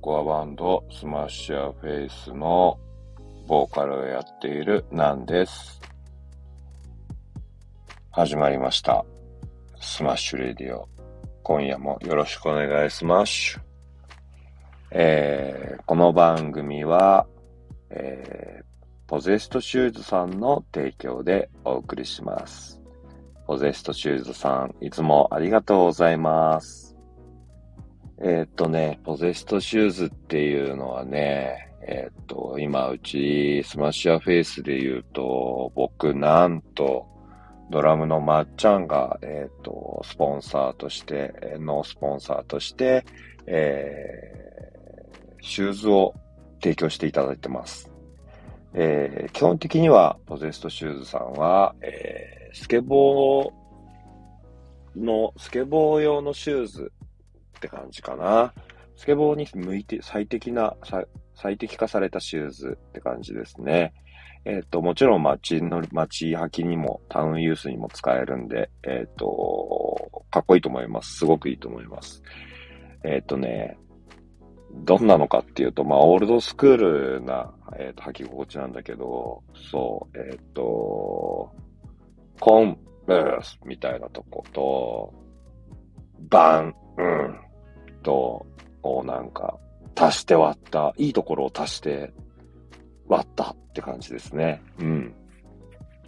コアバンド Smash Your Face のボーカルをやっているナンです。始まりました。 Smash Radio。今夜もよろしくお願いします。えー、この番組は、えー、 Possessed Shoes さんの提供でお送りします。 Possessed Shoes さん、いつもありがとうございます。え、っとね、 Possessed Shoes っていうのはね、えー、っと、今うち Smash Your Face で言うと、僕なんと、ドラムのまっちゃんが、えっ、と、スポンサーとして、ノースポンサーとして、えー、シューズを提供していただいてます。えー、基本的には、 Possessed Shoes さんは、えー、スケボーの、スケボー用のシューズって感じかな。スケボーに向いて最適な、最適化されたシューズって感じですね。えっ、ー、と、もちろん街の、街履きにも、タウンユースにも使えるんで、えっ、ー、と、かっこいいと思います。すごくいいと思います。えっ、ー、とね、どんなのかっていうと、まあ、オールドスクールな、えっ、と、履き心地なんだけど、そう、えっ、と、コンブースみたいなとこと、バン、うん、と、をなんか、足して割った、いいところを足して割ったって感じですね。うん。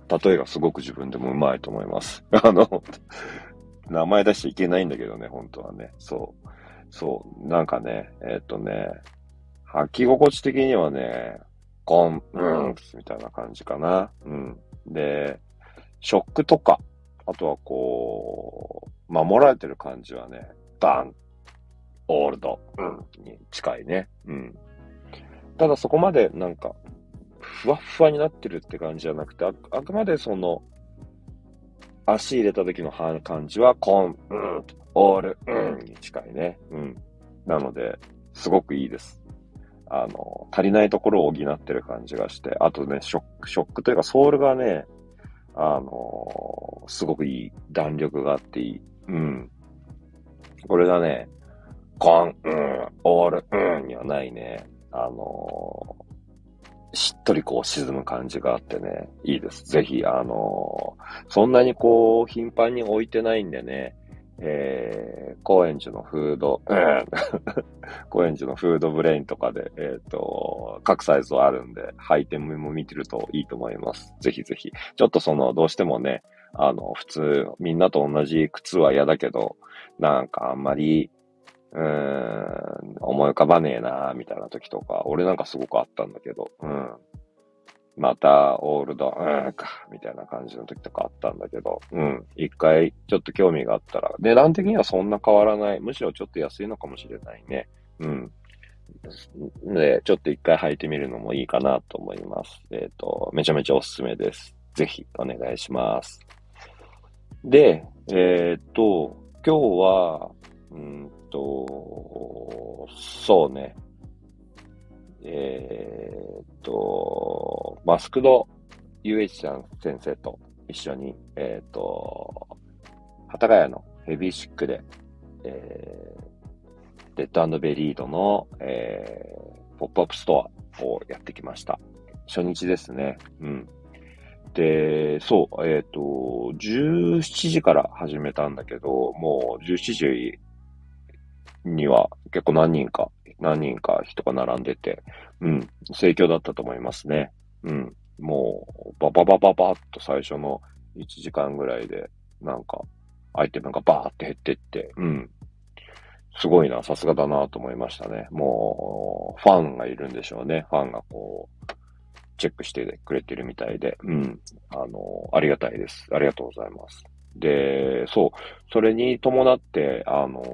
例えがすごく自分でもうまいと思います。あの、名前出しちゃいけないんだけどね、本当はね。そう。そう。なんかね、えー、っとね、履き心地的にはね、コン、うん、みたいな感じかな。うん。で、ショックとか、あとはこう、守られてる感じはね、バンオールド、うん、に近いね。うん。ただそこまでなんか、ふわっふわになってるって感じじゃなくて、ああくまでその、足入れた時の感じは、コン、うん、オール、うんに近いね。うん。なので、すごくいいです。あの、足りないところを補ってる感じがして、あとね、ショック、ショックというかソールがね、あのすごくいい弾力があっていい。うん。これがね、コン、うん、オール、うんにはないね。あのー、しっとりこう沈む感じがあってね、いいです。ぜひ、あのー、そんなにこう、頻繁に置いてないんでね、えー、高円寺のフード、うん、高円寺のフードブレインとかで、えっ、ー、と、各サイズはあるんで、履いても見てるといいと思います。ぜひぜひ。ちょっとその、どうしてもね、あの、普通、みんなと同じ靴は嫌だけど、なんかあんまり、うーん、思い浮かばねえなみたいな時とか、俺なんかすごくあったんだけど、うん。また、オールド、うんか、みたいな感じの時とかあったんだけど、うん。一回、ちょっと興味があったら、値段的にはそんな変わらない。むしろちょっと安いのかもしれないね。うん。で、ちょっと一回履いてみるのもいいかなと思います。えっ、ー、と、めちゃめちゃおすすめです。ぜひ、お願いします。で、えっ、ー、と、今日は、うんと、そうね。えー、っと、マスクド UH ちゃん先生と一緒に、えー、っと、幡ヶ谷のヘビーシックで、えー、デッドベリードの、えー、ポップアップストアをやってきました。初日ですね。うん。で、そう、えっ、ー、と、17時から始めたんだけど、もう17時には結構何人か、何人か人が並んでて、うん、盛況だったと思いますね。うん、もう、バババババッと最初の1時間ぐらいで、なんか、アイテムがバーって減ってって、うん。すごいな、さすがだなと思いましたね。もう、ファンがいるんでしょうね。ファンがこう、チェックしてくれてるみたいで、うん。あの、ありがたいです。ありがとうございます。で、そう。それに伴って、あのー、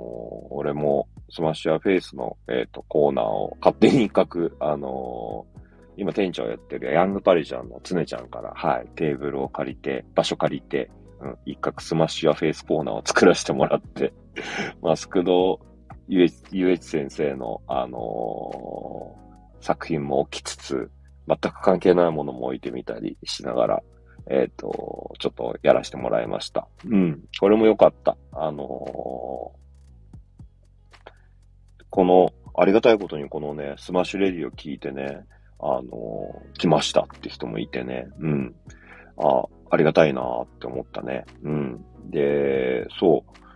俺も Smash Your Face の、えっ、ー、と、コーナーを勝手に書く、あのー、今店長やってるヤングパリジャンのつねちゃんから、はい、テーブルを借りて、場所借りて、うん、一角スマッシュアフェイスコーナーを作らせてもらって、マスクド UH, UH 先生の、あの作品も置きつつ、全く関係ないものも置いてみたりしながら、えっ、ー、と、ちょっとやらせてもらいました。うん。これも良かった。あのー、このありがたいことにこのね、 Smash Radio を聞いてね、あの来ましたって人もいてね、うん。あ、ありがたいなって思ったね。うん。で、そう。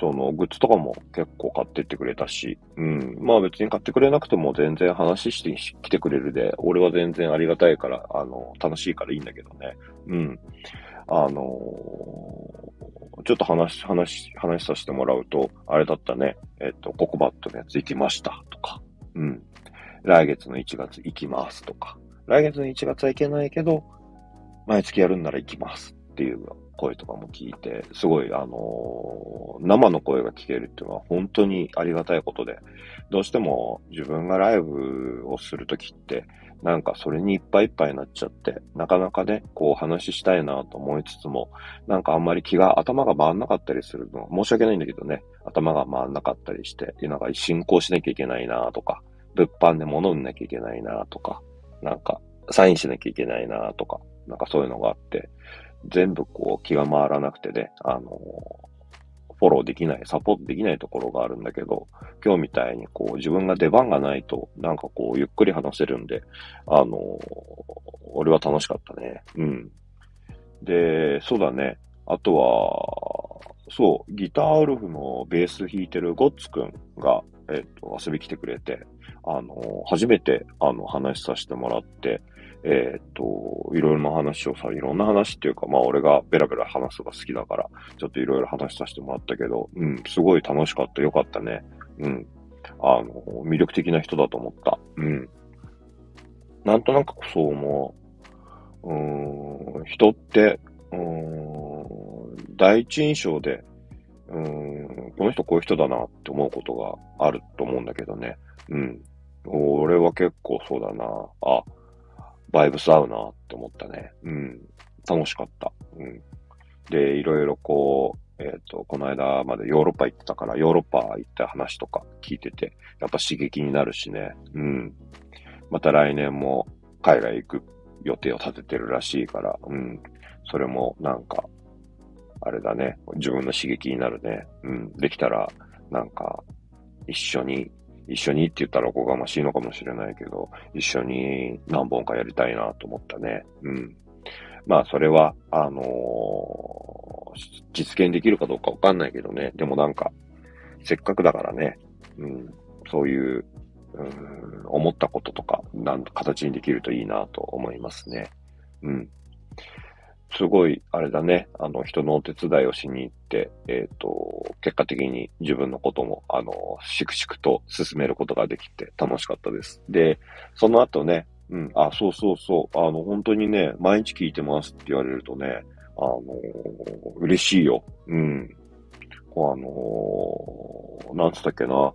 その、グッズとかも結構買ってってくれたし、うん。まあ別に買ってくれなくても全然話してきてくれるで、俺は全然ありがたいから、あの、楽しいからいいんだけどね。うん。あのー、ちょっと話、話、話させてもらうと、あれだったね。えっと、ココバットのやつ行きましたとか、うん。来月の1月行きますとか、来月の1月は行けないけど、毎月やるんなら行きますっていう声とかも聞いて、すごい、あのー、生の声が聞けるっていうのは本当にありがたいことで、どうしても自分がライブをするときって、なんかそれにいっぱいいっぱいになっちゃって、なかなかね、こう話したいなと思いつつも、なんかあんまり気が、頭が回んなかったりするの、申し訳ないんだけどね、頭が回んなかったりして、なんか進行しなきゃいけないなとか、物販で物売んなきゃいけないなとか、なんかサインしなきゃいけないなとか、なんかそういうのがあって、全部こう気が回らなくてね、あのフォローできない、サポートできないところがあるんだけど、今日みたいにこう自分が出番がないと、なんかこうゆっくり話せるんで、あの俺は楽しかったね。うん。で、そうだね。あとは、そう、ギターウルフのベース弾いてるゴッツくんが、えっ、と、遊び来てくれて、あの、初めて、あの、話させてもらって、えっ、と、いろいろな話をさ、いろんな話っていうか、まあ俺がベラベラ話すのが好きだから、ちょっといろいろ話させてもらったけど、うん、すごい楽しかった、よかったね。うん。あの、魅力的な人だと思った。うん。なんとなくそう思う。うん、人って、うん、第一印象で、うん、この人こういう人だなって思うことがあると思うんだけどね。うん。俺は結構そうだな。あ、バイブス合うなって思ったね。うん。楽しかった。うん。で、いろいろこう、えっ、ー、と、この間までヨーロッパ行ってたから、ヨーロッパ行った話とか聞いてて、やっぱ刺激になるしね。うん。また来年も海外行く予定を立ててるらしいから、うん。それもなんか、あれだね。自分の刺激になるね。うん。できたら、なんか、一緒に一緒にって言ったらおこがましいのかもしれないけど、一緒に何本かやりたいなと思ったね。うん。まあ、それは、あのー、実現できるかどうかわかんないけどね。でもなんか、せっかくだからね、うん、そういう、うん、思ったこととか、なん形にできるといいなと思いますね。うん。すごい、あれだね、あの、人のお手伝いをしに行って、えっ、ー、と、結果的に自分のことも、あの、しくしくと進めることができて楽しかったです。で、その後ね、うん、あ、そうそうそう、あの、本当にね、毎日聞いてますって言われるとね、あの、嬉しいよ。うん。こあの、なんつったっけな、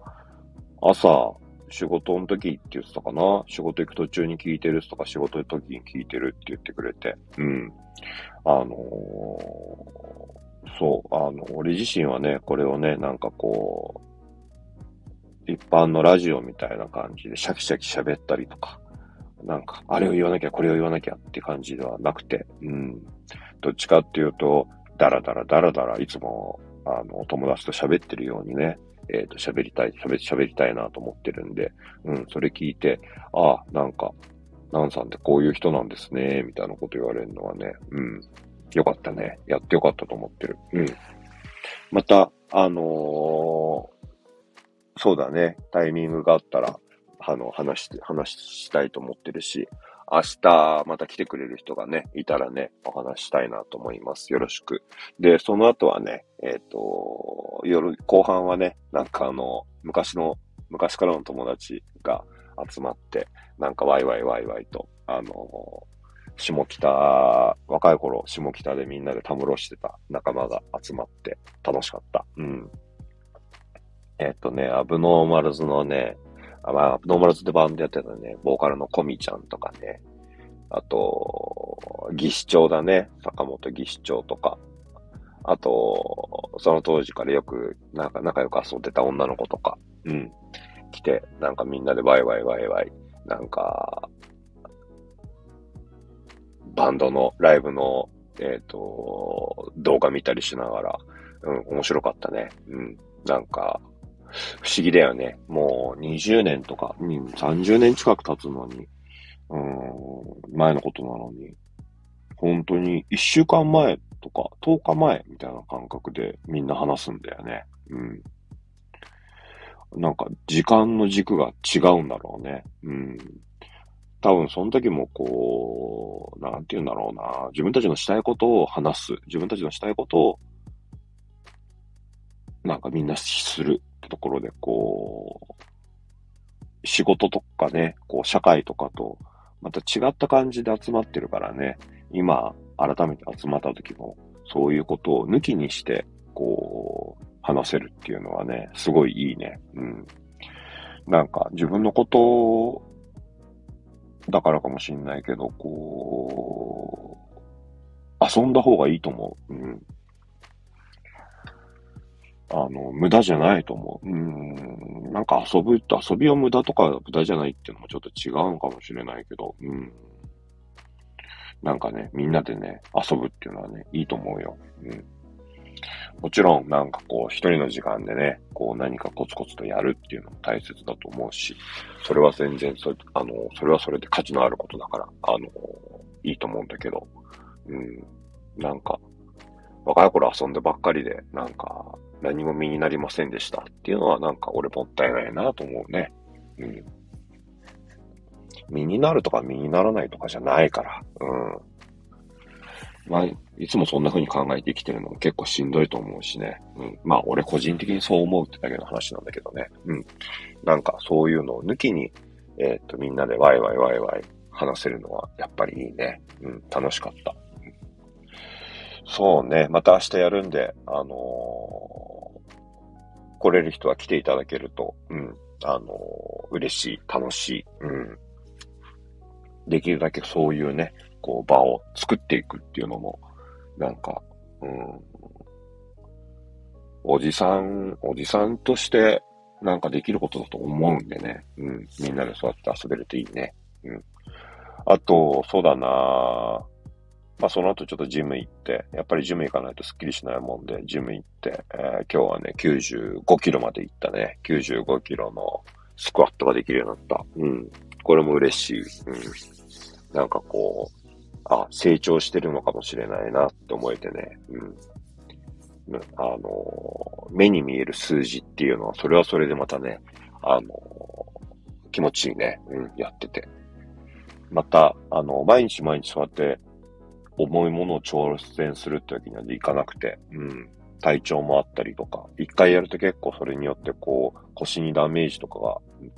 朝、仕事の時って言ってたかな？仕事行く途中に聞いてるとか仕事の時に聞いてるって言ってくれて。うん。あのー、そう、あの、俺自身はね、これをね、なんかこう、一般のラジオみたいな感じでシャキシャキ喋ったりとか、なんか、あれを言わなきゃ、これを言わなきゃって感じではなくて、うん。どっちかっていうと、だらだらだらだらいつも、あの、お友達と喋ってるようにね、えっ、ー、と、喋りたい、喋、喋りたいなと思ってるんで、うん、それ聞いて、ああ、なんか、ナンさんってこういう人なんですね、みたいなこと言われるのはね、うん、よかったね。やってよかったと思ってる。うん。また、あのー、そうだね、タイミングがあったら、あの、話して、話したいと思ってるし、明日また来てくれる人がね、いたらね、お話したいなと思います。よろしく。で、その後はね、えっ、ー、と、夜、後半はね、なんかあの、昔の、昔からの友達が集まって、なんかワイワイワイワイと、あの、下北、若い頃、下北でみんなでたむろしてた仲間が集まって楽しかった。うん。えっ、とね、アブノーマルズのね、まあ、ノーマルズでバンドやってたね、ボーカルのコミちゃんとかね、あと、技師長だね、坂本技師長とか、あと、その当時からよく、なんか仲良く遊んでた女の子とか、うん、来て、なんかみんなでワイワイワイワイ、なんか、バンドのライブの、えっ、ー、と、動画見たりしながら、うん、面白かったね。うん、なんか、不思議だよね。もう20年とか、30年近く経つのに、うん、前のことなのに、本当に1週間前とか10日前みたいな感覚でみんな話すんだよね。うん。なんか時間の軸が違うんだろうね。うん。多分その時もこう、なんて言うんだろうな。自分たちのしたいことを話す。自分たちのしたいことを、なんかみんなするってところで、こう、仕事とかね、こう社会とかと、また違った感じで集まってるからね。今、改めて集まった時も、そういうことを抜きにして、こう、話せるっていうのはね、すごいいいね。うん。なんか、自分のことだからかもしんないけど、こう、遊んだ方がいいと思う。うん。あの、無駄じゃないと思う。うん。なんか遊ぶって、遊びを無駄とか無駄じゃないっていうのもちょっと違うのかもしれないけど、うん。なんかね、みんなでね、遊ぶっていうのはね、いいと思うよ。うん。もちろん、なんかこう、一人の時間でね、こう何かコツコツとやるっていうのも大切だと思うし、それは全然それ、あの、それはそれで価値のあることだから、あの、いいと思うんだけど、うん、なんか、若い頃遊んでばっかりで、なんか、何も身になりませんでしたっていうのは、なんか俺もったいないなと思うね。うん。身になるとか身にならないとかじゃないから。うん。まあ、いつもそんな風に考えて生きてるのも結構しんどいと思うしね。うん。まあ、俺個人的にそう思うってだけの話なんだけどね。うん。なんかそういうのを抜きに、えー、っと、みんなでワイワイワイワイ話せるのはやっぱりいいね。うん。楽しかった。そうね。また明日やるんで、あのー、来れる人は来ていただけると、うん。あのー、嬉しい、楽しい。うん。できるだけそういうね、こう場を作っていくっていうのも、なんか、うん、おじさん、おじさんとしてなんかできることだと思うんでね。うん。みんなでそうやって遊べるといいね。うん。あと、そうだなぁまあその後ちょっとジム行って、やっぱりジム行かないとスッキリしないもんで、ジム行って、えー、今日はね、95キロまで行ったね。95キロのスクワットができるようになった。うん。これも嬉しい。うん。なんかこう、あ、成長してるのかもしれないなって思えてね。うん。あの、目に見える数字っていうのは、それはそれでまたね、あの、気持ちいいね。うん、やってて。また、あの、毎日毎日そうやって、重いものを挑戦するって時にはいかなくて、うん、体調もあったりとか、一回やると結構それによってこう、腰にダメージとかが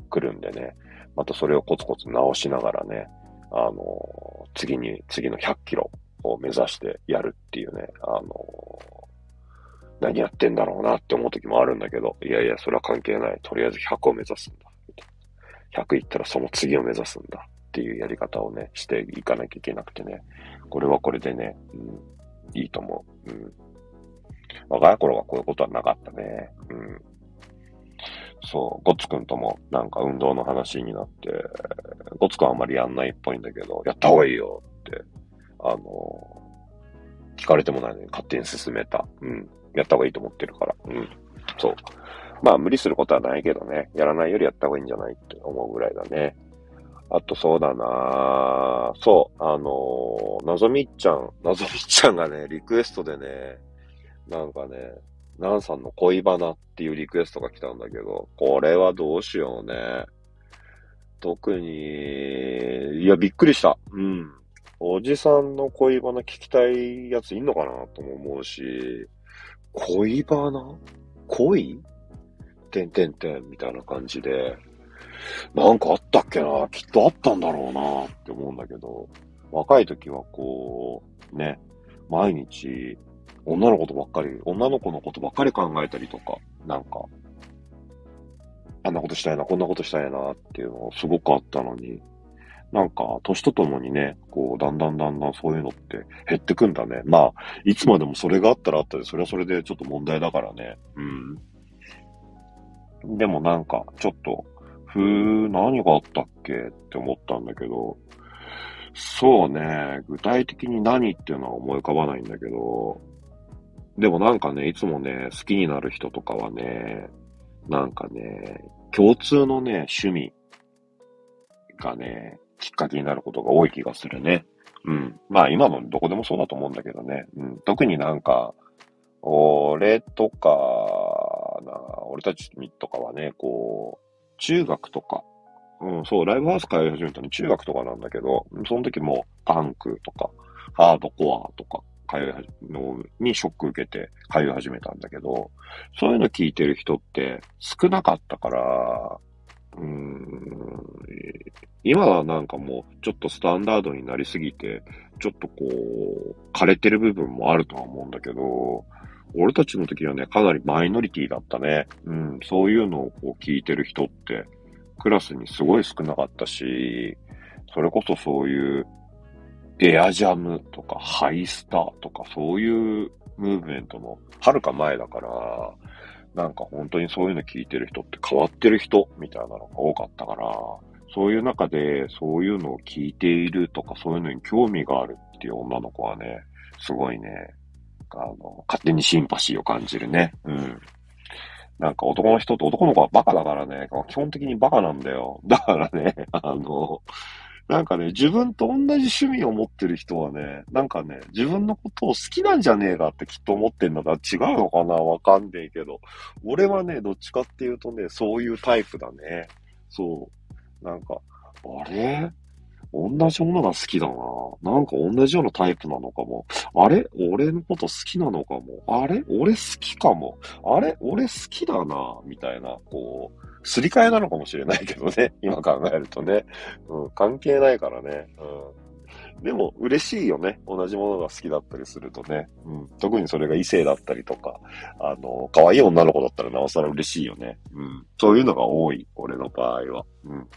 来るんでね、またそれをコツコツ直しながらね、あの、次に、次の100キロを目指してやるっていうね、あの、何やってんだろうなって思う時もあるんだけど、いやいや、それは関係ない。とりあえず100を目指すんだ。100いったらその次を目指すんだ。っていうやり方をね、していかなきゃいけなくてね。これはこれでね、うん、いいと思う。うん。若い頃はこういうことはなかったね。うん。そう、ゴッツくんともなんか運動の話になって、ゴッツくんはあんまりやんないっぽいんだけど、やった方がいいよって、あの、聞かれてもないのに勝手に進めた。うん。やった方がいいと思ってるから。うん。そう。まあ無理することはないけどね、やらないよりやった方がいいんじゃないって思うぐらいだね。あとそうだなそう、あのー、なぞみっちゃん、なぞみっちゃんがね、リクエストでね、なんかね、ナンさんの恋バナっていうリクエストが来たんだけど、これはどうしようね。特に、いや、びっくりした。うん。おじさんの恋バナ聞きたいやついんのかなとも思うし、恋バナ？恋？てんてんてんみたいな感じで、なんかあったっけなきっとあったんだろうなって思うんだけど、若い時はこう、ね、毎日女の子とばっかり、女の子のことばっかり考えたりとか、なんか、あんなことしたいな、こんなことしたいなっていうのすごくあったのに、なんか、年とともにね、こう、だんだんだんだんそういうのって減ってくんだね。まあ、いつまでもそれがあったらあったで、それはそれでちょっと問題だからね。うん。でもなんか、ちょっと、ふー、何があったっけって思ったんだけど、そうね、具体的に何っていうのは思い浮かばないんだけど、でもなんかね、いつもね、好きになる人とかはね、なんかね、共通のね、趣味がね、きっかけになることが多い気がするね。うん。まあ今のどこでもそうだと思うんだけどね。うん。特になんか、俺とか、な、俺たちとかはね、こう、中学とか、うん、そう、ライブハウス通い始めたの中学とかなんだけど、その時もパンクとか、ハードコアとか、通いはじのにショック受けて通い始めたんだけど、そういうの聞いてる人って少なかったから、うーん、今はなんかもうちょっとスタンダードになりすぎて、ちょっとこう、枯れてる部分もあるとは思うんだけど、俺たちの時はね、かなりマイノリティだったね。うん、そういうのをこう聞いてる人って、クラスにすごい少なかったし、それこそそういうエアジャムとかハイスターとかそういうムーブメントのはるか前だから、なんか本当にそういうの聞いてる人って変わってる人みたいなのが多かったから、そういう中でそういうのを聞いているとかそういうのに興味があるっていう女の子はね、すごいね、あの、勝手にシンパシーを感じるね。うん。なんか男の人って男の子はバカだからね、基本的にバカなんだよ。だからね、あの、なんかね、自分と同じ趣味を持ってる人はね、なんかね、自分のことを好きなんじゃねえかってきっと思ってんだから違うのかなわかんねえけど。俺はね、どっちかっていうとね、そういうタイプだね。そう。なんか、あれ同じものが好きだな。なんか同じようなタイプなのかも。あれ？俺のこと好きなのかも。あれ？俺好きかも。あれ？俺好きだな。みたいな、こう、すり替えなのかもしれないけどね。今考えるとね。うん、関係ないからね。うん。でも、嬉しいよね。同じものが好きだったりするとね。うん。特にそれが異性だったりとか、あの、可愛い女の子だったらなおさら嬉しいよね。うん。そういうのが多い。俺の場合は。うん。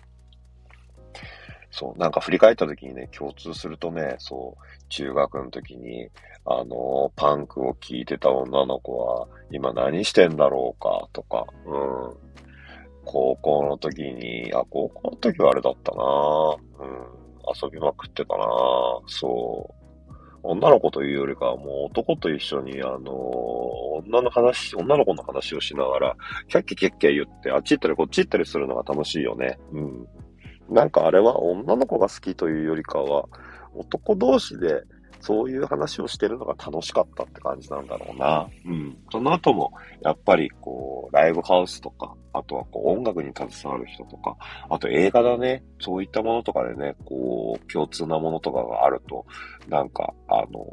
そう、なんか振り返った時にね、共通するとね、そう、中学の時に、あの、パンクを聴いてた女の子は、今何してんだろうか、とか、うん。高校の時に、あ、高校の時はあれだったなうん。遊びまくってたなそう。女の子というよりかはもう男と一緒に、あの女の話、女の子の話をしながら、キャッキャキャッキャ言って、あっち行ったりこっち行ったりするのが楽しいよね。うん。なんかあれは女の子が好きというよりかは、男同士でそういう話をしてるのが楽しかったって感じなんだろうな。うん。その後も、やっぱりこう、ライブハウスとか、あとはこう音楽に携わる人とか、あと映画だね。そういったものとかでね、こう、共通なものとかがあると、なんか、あの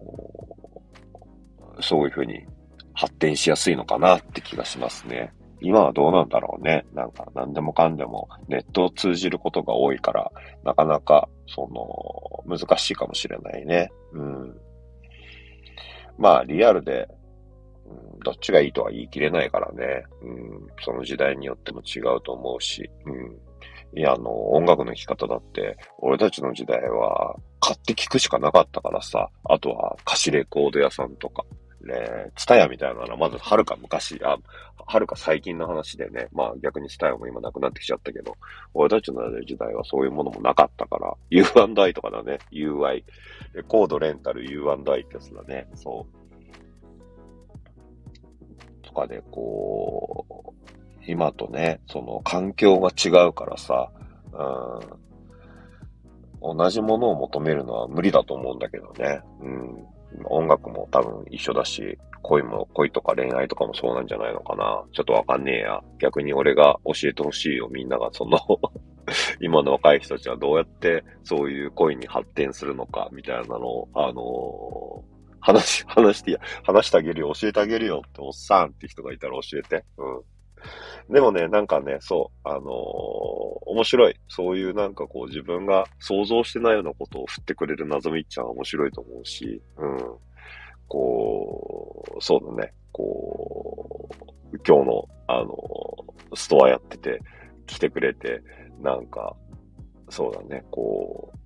ー、そういうふうに発展しやすいのかなって気がしますね。今はどうなんだろうね。なんか何でもかんでもネットを通じることが多いから、なかなか、その、難しいかもしれないね。うん。まあ、リアルで、うん、どっちがいいとは言い切れないからね。うん、その時代によっても違うと思うし。うん。いや、あの、音楽の聴き方だって、俺たちの時代は、買って聴くしかなかったからさ、あとは貸しレコード屋さんとか、ね、ツタヤみたいなのはまずはるか昔、あ、はるか最近の話でね、まあ逆にツタヤも今なくなってきちゃったけど、俺たちの時代はそういうものもなかったから、U&I とかだね、UI。コードレンタル U&I ってやつだね、そう。とかで、こう、今とね、その環境が違うからさ、うん、同じものを求めるのは無理だと思うんだけどね。うん。音楽も多分一緒だし、恋も、恋とか恋愛とかもそうなんじゃないのかな。ちょっとわかんねえや。逆に俺が教えてほしいよ、みんなが。その 今の若い人たちはどうやってそういう恋に発展するのか、みたいなのを、あのー、話、話して、話してあげるよ、教えてあげるよっておっさんって人がいたら教えて。うん。でもね、なんかね、そう、あのー、面白い。そういうなんかこう自分が想像してないようなことを振ってくれる謎みっちゃんは面白いと思うし、うん。こう、そうだね、こう、今日の、あのー、ストアやってて、来てくれて、なんか、そうだね、こう、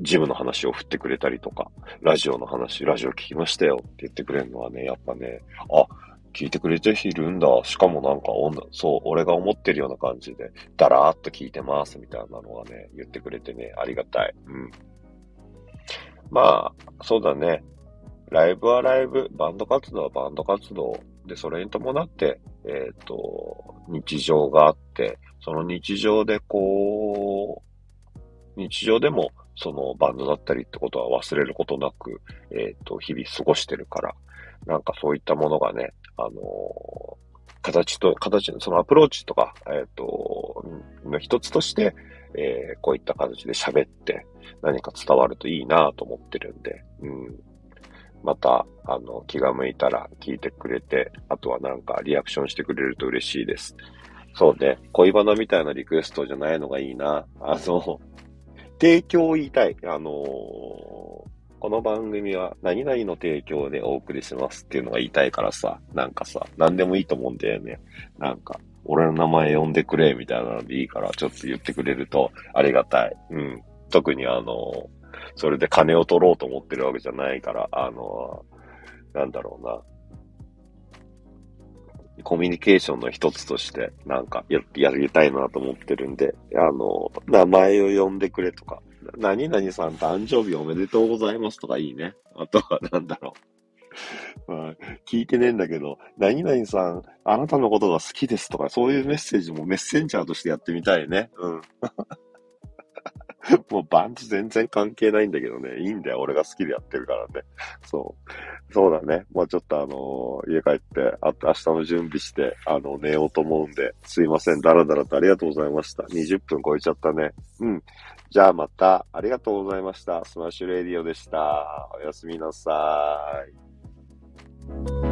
ジムの話を振ってくれたりとか、ラジオの話、ラジオ聞きましたよって言ってくれるのはね、やっぱね、あ、聞いてくれているんだ。しかもなんか、そう、俺が思ってるような感じで、だらーっと聞いてます、みたいなのがね、言ってくれてね、ありがたい。うん。まあ、そうだね。ライブはライブ、バンド活動はバンド活動。で、それに伴って、えっ、ー、と、日常があって、その日常でこう、日常でもそのバンドだったりってことは忘れることなく、えっ、ー、と、日々過ごしてるから、なんかそういったものがね、あの、形と、形の、そのアプローチとか、えっ、ー、と、の一つとして、えー、こういった形で喋って何か伝わるといいなと思ってるんで、うん。また、あの、気が向いたら聞いてくれて、あとはなんかリアクションしてくれると嬉しいです。そうね、恋バナみたいなリクエストじゃないのがいいな。あの、提供を言いたい。あのー、この番組は何々の提供でお送りしますっていうのが言いたいからさ、なんかさ、何でもいいと思うんだよね。なんか、俺の名前呼んでくれみたいなのでいいから、ちょっと言ってくれるとありがたい。うん。特にあの、それで金を取ろうと思ってるわけじゃないから、あの、なんだろうな。コミュニケーションの一つとして、なんかや、やりたいなと思ってるんで、あの、名前を呼んでくれとか、何々さん誕生日おめでとうございますとかいいね。あとはなんだろう。まあ、聞いてねえんだけど、何々さん、あなたのことが好きですとか、そういうメッセージもメッセンジャーとしてやってみたいね。うん。もうバンド全然関係ないんだけどね。いいんだよ。俺が好きでやってるからね。そう。そうだね。もうちょっとあのー、家帰って、あと明日の準備して、あの、寝ようと思うんで、すいません。だらだらとありがとうございました。20分超えちゃったね。うん。じゃあまた、ありがとうございました。 Smash Radio でした。おやすみなさい。